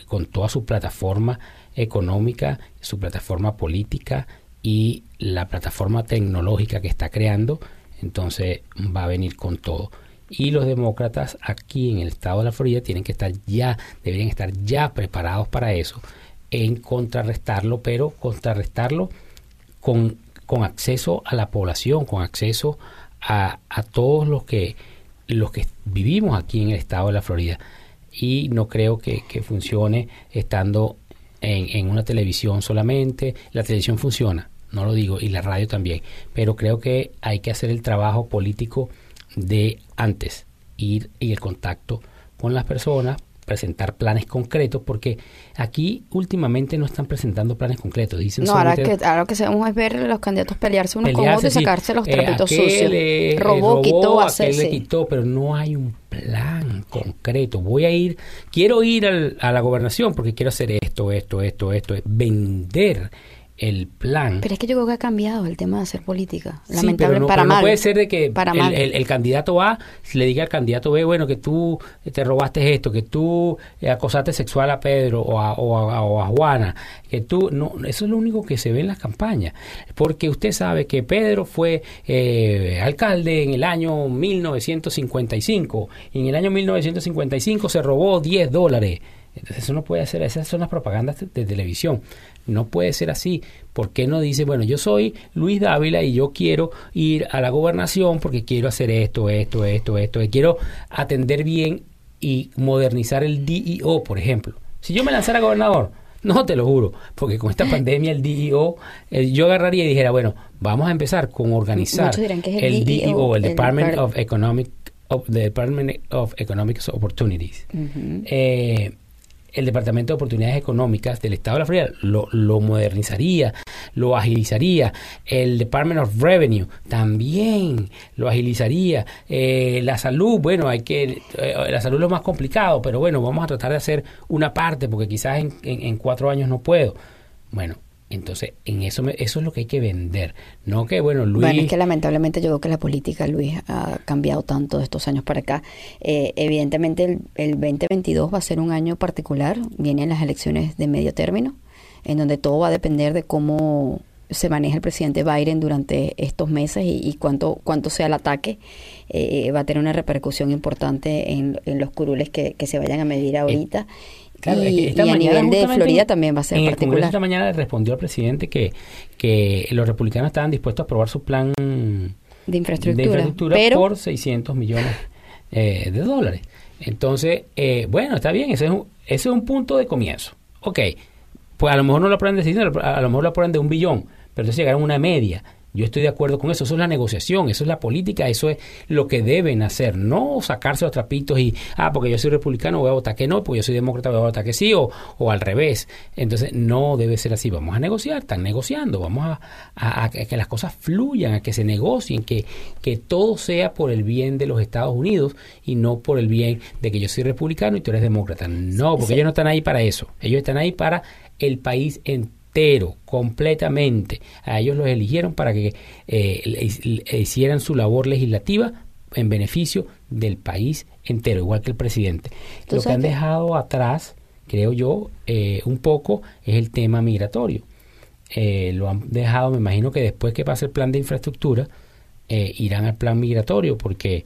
Speaker 3: con toda su plataforma económica, su plataforma política y la plataforma tecnológica que está creando. Entonces va a venir con todo. Y los demócratas aquí en el estado de la Florida tienen que estar ya, deberían estar ya preparados para eso, en contrarrestarlo, pero contrarrestarlo con, con acceso a la población, con acceso a, a todos los que, los que vivimos aquí en el estado de la Florida. Y no creo que, funcione estando en, en, una televisión solamente. La televisión funciona, no lo digo, y la radio también. Pero creo que hay que hacer el trabajo político de antes, ir y el contacto con las personas presentar planes concretos, porque aquí últimamente no están presentando planes concretos. Dicen
Speaker 2: no, ahora que, ahora que sabemos es ver los candidatos pelearse unos con otros y sacarse los eh, trapitos sucios.
Speaker 3: Le, robó, quitó, le quitó, pero no hay un plan concreto. Voy a ir, quiero ir a la gobernación porque quiero hacer esto, esto, esto, esto, vender el plan.
Speaker 2: Pero es que yo creo que ha cambiado el tema de hacer política. Lamentablemente,
Speaker 3: no,
Speaker 2: para
Speaker 3: puede ser de que el, candidato A le diga al candidato B, bueno, que tú te robaste esto, que tú acosaste sexual a Pedro o a, o a, Juana, que tú. No, eso es lo único que se ve en las campañas. Porque usted sabe que Pedro fue eh, alcalde en el año 1955 y en el año 1955 se robó 10 dólares. Entonces eso no puede ser, esas son las propagandas de televisión. No puede ser así. ¿Por qué no dice, bueno, yo soy Luis Dávila y yo quiero ir a la gobernación porque quiero hacer esto, esto, esto, esto, y quiero atender bien y modernizar el DIO, por ejemplo? Si yo me lanzara a gobernador, no te lo juro, porque con esta pandemia el DIO, eh, yo agarraría y dijera, bueno, vamos a empezar con organizar el, DIO, el, Department of Economic of, Department of Economic Opportunities el Departamento de Oportunidades Económicas del Estado de la Florida lo, lo, modernizaría, lo agilizaría. El Department of Revenue también lo agilizaría. Eh, la salud, bueno, hay que, eh, la salud es lo más complicado, pero bueno, vamos a tratar de hacer una parte porque quizás en, en cuatro años no puedo. Bueno, entonces, en eso eso es lo que hay que vender. No que, bueno, Luis...
Speaker 2: Bueno, es que lamentablemente yo creo que la política, Luis, ha cambiado tanto de estos años para acá. Eh, evidentemente, el, el 2022 va a ser un año particular. Vienen las elecciones de medio término, en donde todo va a depender de cómo se maneja el presidente Biden durante estos meses y, cuánto, cuánto sea el ataque. Eh, va a tener una repercusión importante en, los curules que, se vayan a medir ahorita y, a nivel de Florida también va a ser en particular.
Speaker 3: esta mañana le respondió al presidente que, que los republicanos estaban dispuestos a aprobar su plan
Speaker 2: de infraestructura,
Speaker 3: por 600 millones eh, de dólares. Entonces, eh, bueno, está bien, ese es, un, ese es un punto de comienzo. Ok, pues a lo mejor no lo aprueban de 600, a lo mejor lo aprueban de un billón, pero entonces llegaron a una media. Yo estoy de acuerdo con eso. Eso es la negociación, eso es la política, eso es lo que deben hacer. No sacarse los trapitos y, ah, porque yo soy republicano voy a votar que no, porque yo soy demócrata voy a votar que sí, o, o al revés. Entonces, no debe ser así. Vamos a negociar, están negociando, vamos a, a, que las cosas fluyan, a que se negocien, que, que todo sea por el bien de los Estados Unidos y no por el bien de que yo soy republicano y tú eres demócrata. No, porque ellos no están ahí para eso. Ellos están ahí para el país entero entero, completamente. A ellos los eligieron para que eh, hicieran su labor legislativa en beneficio del país entero, igual que el presidente. Lo que han dejado atrás, creo yo, eh, un poco es el tema migratorio. Eh, lo han dejado, me imagino que después que pase el plan de infraestructura, eh, irán al plan migratorio porque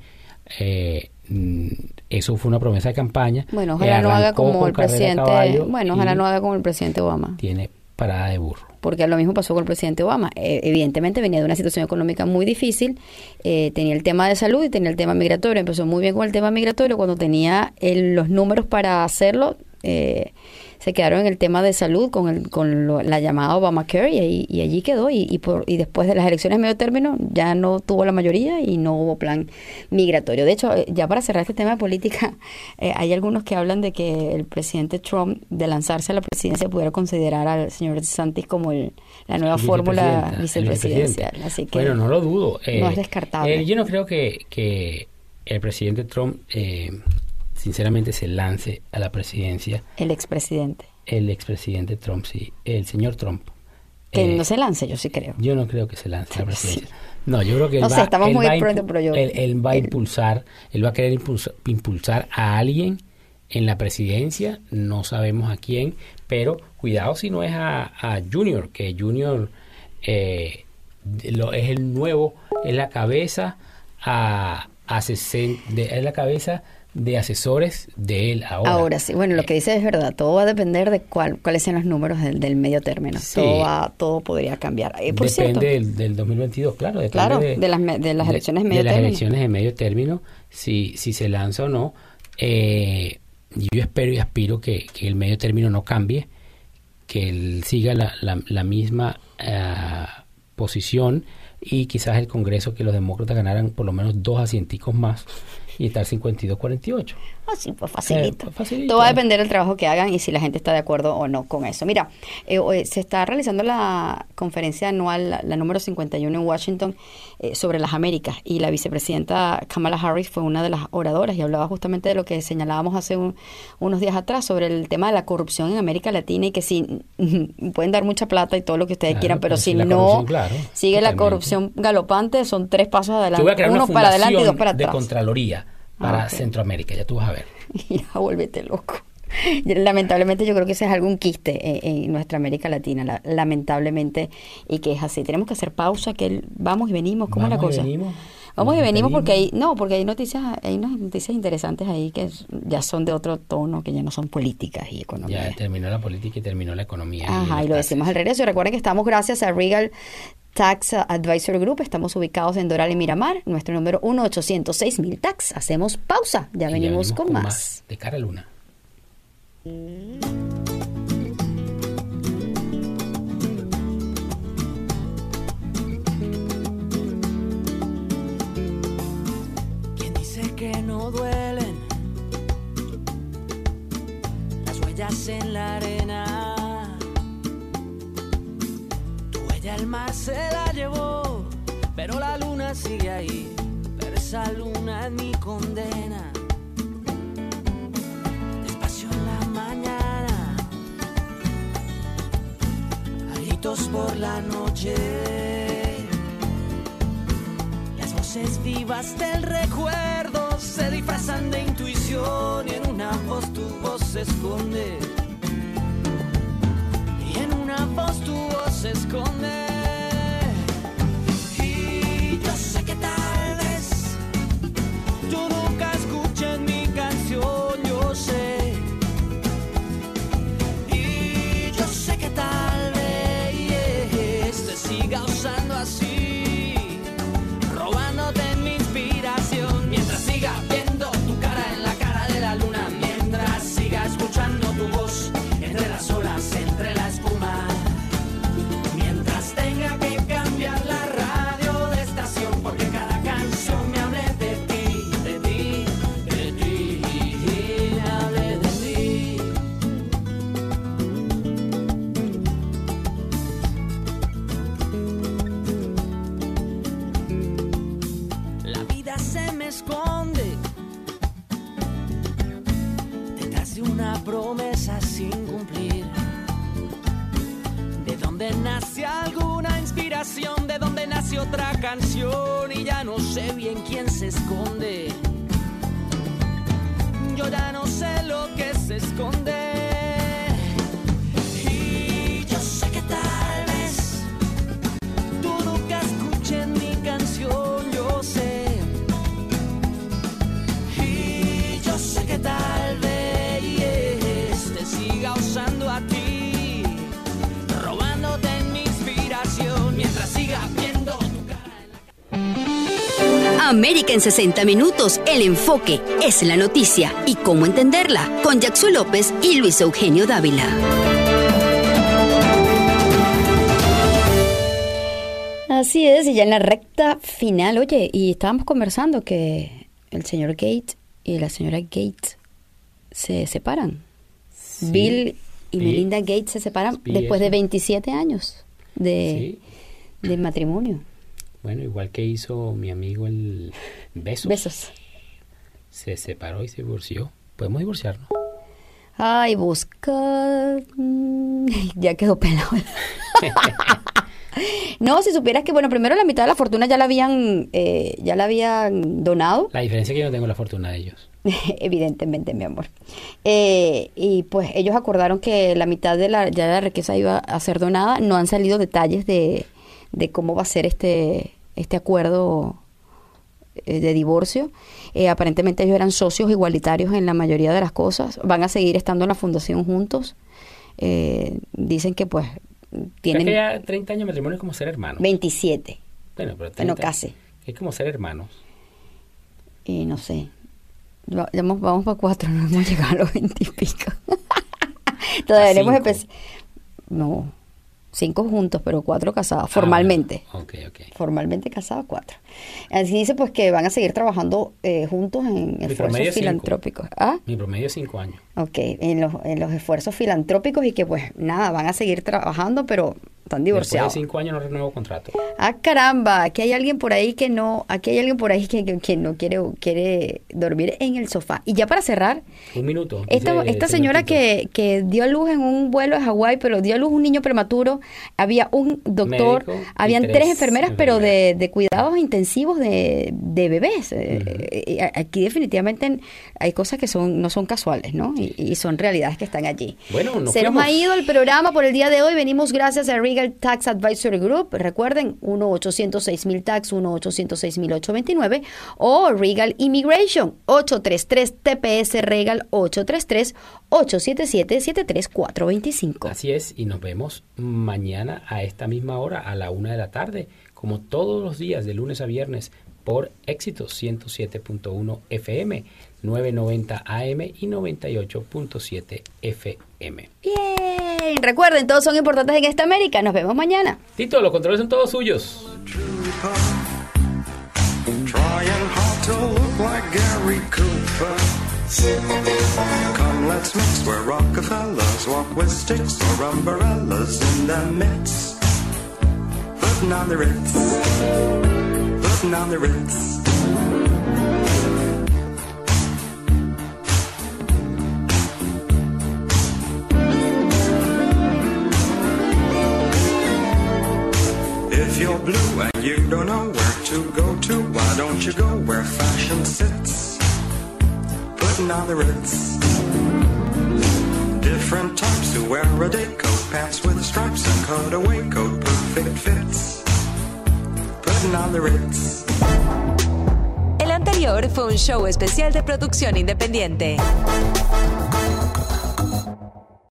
Speaker 3: eh, mm, eso fue una promesa de campaña.
Speaker 2: Bueno, ojalá no haga como el presidente.
Speaker 3: caballo
Speaker 2: Bueno, ojalá no haga como el presidente Obama.
Speaker 3: Tiene parada de burro.
Speaker 2: porque lo mismo pasó con el presidente Obama. Eh, evidentemente venía de una situación económica muy difícil, eh, tenía el tema de salud y tenía el tema migratorio. Empezó muy bien con el tema migratorio, cuando tenía el- los números para hacerlo, eh, se quedaron en el tema de salud con, el, con lo- la llamada Obamacare y, ahí- y allí quedó. Y, y, por, y después de las elecciones de medio término ya no tuvo la mayoría y no hubo plan migratorio. De hecho, eh, ya para cerrar este tema de política, eh, hay algunos que hablan de que el presidente Trump, de lanzarse a la presidencia, pudiera considerar al señor DeSantis como el, la nueva fórmula vicepresidencial. Así que
Speaker 3: bueno, no lo dudo. Eh,
Speaker 2: no es descartable.
Speaker 3: eh, yo no creo que, que el presidente Trump, eh, sinceramente, se lance a la presidencia.
Speaker 2: el expresidente.
Speaker 3: El expresidente Trump, sí. El señor Trump.
Speaker 2: Que
Speaker 3: Eh,
Speaker 2: no se lance, yo sí creo.
Speaker 3: Yo no creo que se lance a la
Speaker 2: Sí.
Speaker 3: presidencia. No, yo creo que él
Speaker 2: No
Speaker 3: va,
Speaker 2: sé, estamos
Speaker 3: él
Speaker 2: muy
Speaker 3: va
Speaker 2: pronto, pero yo-
Speaker 3: Él, él va a impulsar, él va a querer impulsar, impulsar a alguien en la presidencia, no sabemos a quién, pero cuidado si no es a, a Junior, que Junior eh, lo, es el nuevo, es la cabeza a, a sesen- de, es la cabeza de asesores de él ahora.
Speaker 2: Ahora sí, bueno, lo
Speaker 3: Eh,
Speaker 2: que dice es verdad, todo va a depender de cuál, cuáles sean los números del, del medio término.
Speaker 3: Sí.
Speaker 2: Todo, va- todo podría cambiar. Eh, por
Speaker 3: depende
Speaker 2: cierto,
Speaker 3: del, del 2022, claro. Depende
Speaker 2: Claro, de las me- de las elecciones de medio
Speaker 3: las
Speaker 2: término.
Speaker 3: elecciones de medio término, si, si se lanza o no. Eh, yo espero y aspiro que, que el medio término no cambie, que él siga la, la, la misma ah, posición y quizás el Congreso que los demócratas ganaran por lo menos dos asienticos más y estar 52-48.
Speaker 2: así pues facilito.
Speaker 3: Eh, facilito.
Speaker 2: Todo va a depender del trabajo que hagan y si la gente está de acuerdo o no con eso. Mira, eh, hoy se está realizando la conferencia anual, la, la número 51 en Washington, eh, sobre las Américas y la vicepresidenta Kamala Harris fue una de las oradoras y hablaba justamente de lo que señalábamos hace un- unos días atrás sobre el tema de la corrupción en América Latina y que si pueden dar mucha plata y todo lo que ustedes
Speaker 3: Claro,
Speaker 2: quieran, pero
Speaker 3: pero
Speaker 2: si no
Speaker 3: claro,
Speaker 2: sigue la corrupción galopante, son tres pasos adelante,
Speaker 3: voy a crear
Speaker 2: uno
Speaker 3: una
Speaker 2: para adelante y dos para
Speaker 3: de
Speaker 2: atrás.
Speaker 3: Contraloría para
Speaker 2: Ah, ok.
Speaker 3: Centroamérica, ya tú vas a ver.
Speaker 2: ya vuélvete loco. Lamentablemente yo creo que ese es algún quiste en, en nuestra América Latina, la- lamentablemente, y que es así. Tenemos que hacer pausa, que el- vamos y venimos, ¿cómo es la
Speaker 3: Vamos y
Speaker 2: cosa?
Speaker 3: venimos,
Speaker 2: Vamos y venimos porque hay, no, porque hay noticias, hay unas noticias interesantes ahí que ya son de otro tono, que ya no son políticas y economía.
Speaker 3: Ya terminó la política y terminó la economía.
Speaker 2: Ajá, y lo decimos al regreso. Recuerden que estamos gracias a Regal Tax Advisor Group. Estamos ubicados en Doral y Miramar. Nuestro número 1-806-1000 Tax. Hacemos pausa. Ya
Speaker 3: Y
Speaker 2: venimos, con, más.
Speaker 3: De cara a luna.
Speaker 6: ¿Quién dice que no duelen las huellas en la arena? Tu huella el mar se la llevó, pero la luna sigue ahí. Pero esa luna es mi condena. Por la noche. Las voces vivas del recuerdo se disfrazan de intuición y en una voz tu voz se esconde. Y en una voz tu voz se esconde. Y ya no sé bien quién se esconde.
Speaker 5: En 60 minutos, el enfoque es la noticia y cómo entenderla, con Jackson López y Luis Eugenio Dávila.
Speaker 2: Así es, y ya en la recta final, oye, y estábamos conversando que el señor Gates y la señora Gates se separan.
Speaker 3: Sí.
Speaker 2: Bill y
Speaker 3: Bill.
Speaker 2: Melinda Gates se separan
Speaker 3: Bill
Speaker 2: después de
Speaker 3: eso.
Speaker 2: 27 años de,
Speaker 3: Sí.
Speaker 2: de matrimonio.
Speaker 3: Bueno, igual que hizo mi amigo el Besos.
Speaker 2: Besos.
Speaker 3: Se separó y se divorció. Podemos divorciarnos.
Speaker 2: Ay, busca. Ya quedó pelado. no, si supieras que, bueno, primero la mitad de la fortuna ya la habían, eh, ya la habían donado.
Speaker 3: La diferencia es que yo no tengo la fortuna de ellos.
Speaker 2: Evidentemente, mi amor. Eh, y pues ellos acordaron que la mitad de la, ya la riqueza iba a ser donada. No han salido detalles de, de cómo va a ser este, este acuerdo eh, de divorcio. Eh, aparentemente ellos eran socios igualitarios en la mayoría de las cosas. Van a seguir estando en la fundación juntos. Eh, dicen que pues
Speaker 3: Tienen...
Speaker 2: tienen
Speaker 3: que ya 30 años de matrimonio es como ser hermanos.
Speaker 2: 27.
Speaker 3: Bueno, pero 30
Speaker 2: Bueno, casi.
Speaker 3: Es como ser hermanos.
Speaker 2: Y no sé. Va- Vamos, vamos para cuatro, no hemos llegado a los veintipico. Todavía
Speaker 3: A
Speaker 2: no hemos
Speaker 3: cinco.
Speaker 2: empezado. No, cinco juntos, pero cuatro casados, formalmente.
Speaker 3: Ah, ok, ok.
Speaker 2: Formalmente casados, cuatro. Así dice pues que van a seguir trabajando eh, juntos en esfuerzos
Speaker 3: es cinco.
Speaker 2: filantrópicos. ¿Ah?
Speaker 3: Mi promedio es 5 años.
Speaker 2: Ok, en los, en los esfuerzos filantrópicos y que pues nada, van a seguir trabajando, pero están divorciados.
Speaker 3: Después de 5 años no renuevo contrato.
Speaker 2: Ah, caramba, aquí hay alguien por ahí que no, aquí hay alguien por ahí que, que- que no quiere, quiere dormir en el sofá. Y ya para cerrar,
Speaker 3: Un minuto.
Speaker 2: esta, esta señora que, que dio a luz en un vuelo a Hawái, pero dio a luz un niño prematuro, había un doctor,
Speaker 3: Médico
Speaker 2: habían
Speaker 3: tres
Speaker 2: tres, enfermeras, pero de, de cuidados intensivos de, de bebés. Eh, eh, a- aquí definitivamente hay cosas que son no son casuales, ¿no? Y, y son realidades que están allí.
Speaker 3: Bueno, nos
Speaker 2: Se nos ha ido el programa por el día de hoy. Venimos gracias a Regal Tax Advisory Group. Recuerden, 1-806-1000 Tax, 1-806-0829 o Regal Immigration, 833-TPS Regal, 833-877-73425.
Speaker 3: Así es, y nos vemos mañana a esta misma hora, a la una de la tarde, como todos los días, de lunes a viernes, por éxito 107.1 FM, 990 AM y 98.7 FM.
Speaker 2: Bien, recuerden, todos son importantes en esta América. Nos vemos mañana.
Speaker 3: Tito, los controles son todos suyos.
Speaker 4: Trying hard to look like Gary Cooper. Come, let's mix where Rockefellers walk with sticks or umbrellas in their midst. Putting on the Ritz, putting on the Ritz. If you're blue and you don't know where to go to, why don't you go where fashion sits? Putting on the Ritz. Different types who wear a day coat, pants with stripes and cutaway coat,
Speaker 1: El anterior fue un show especial de producción independiente.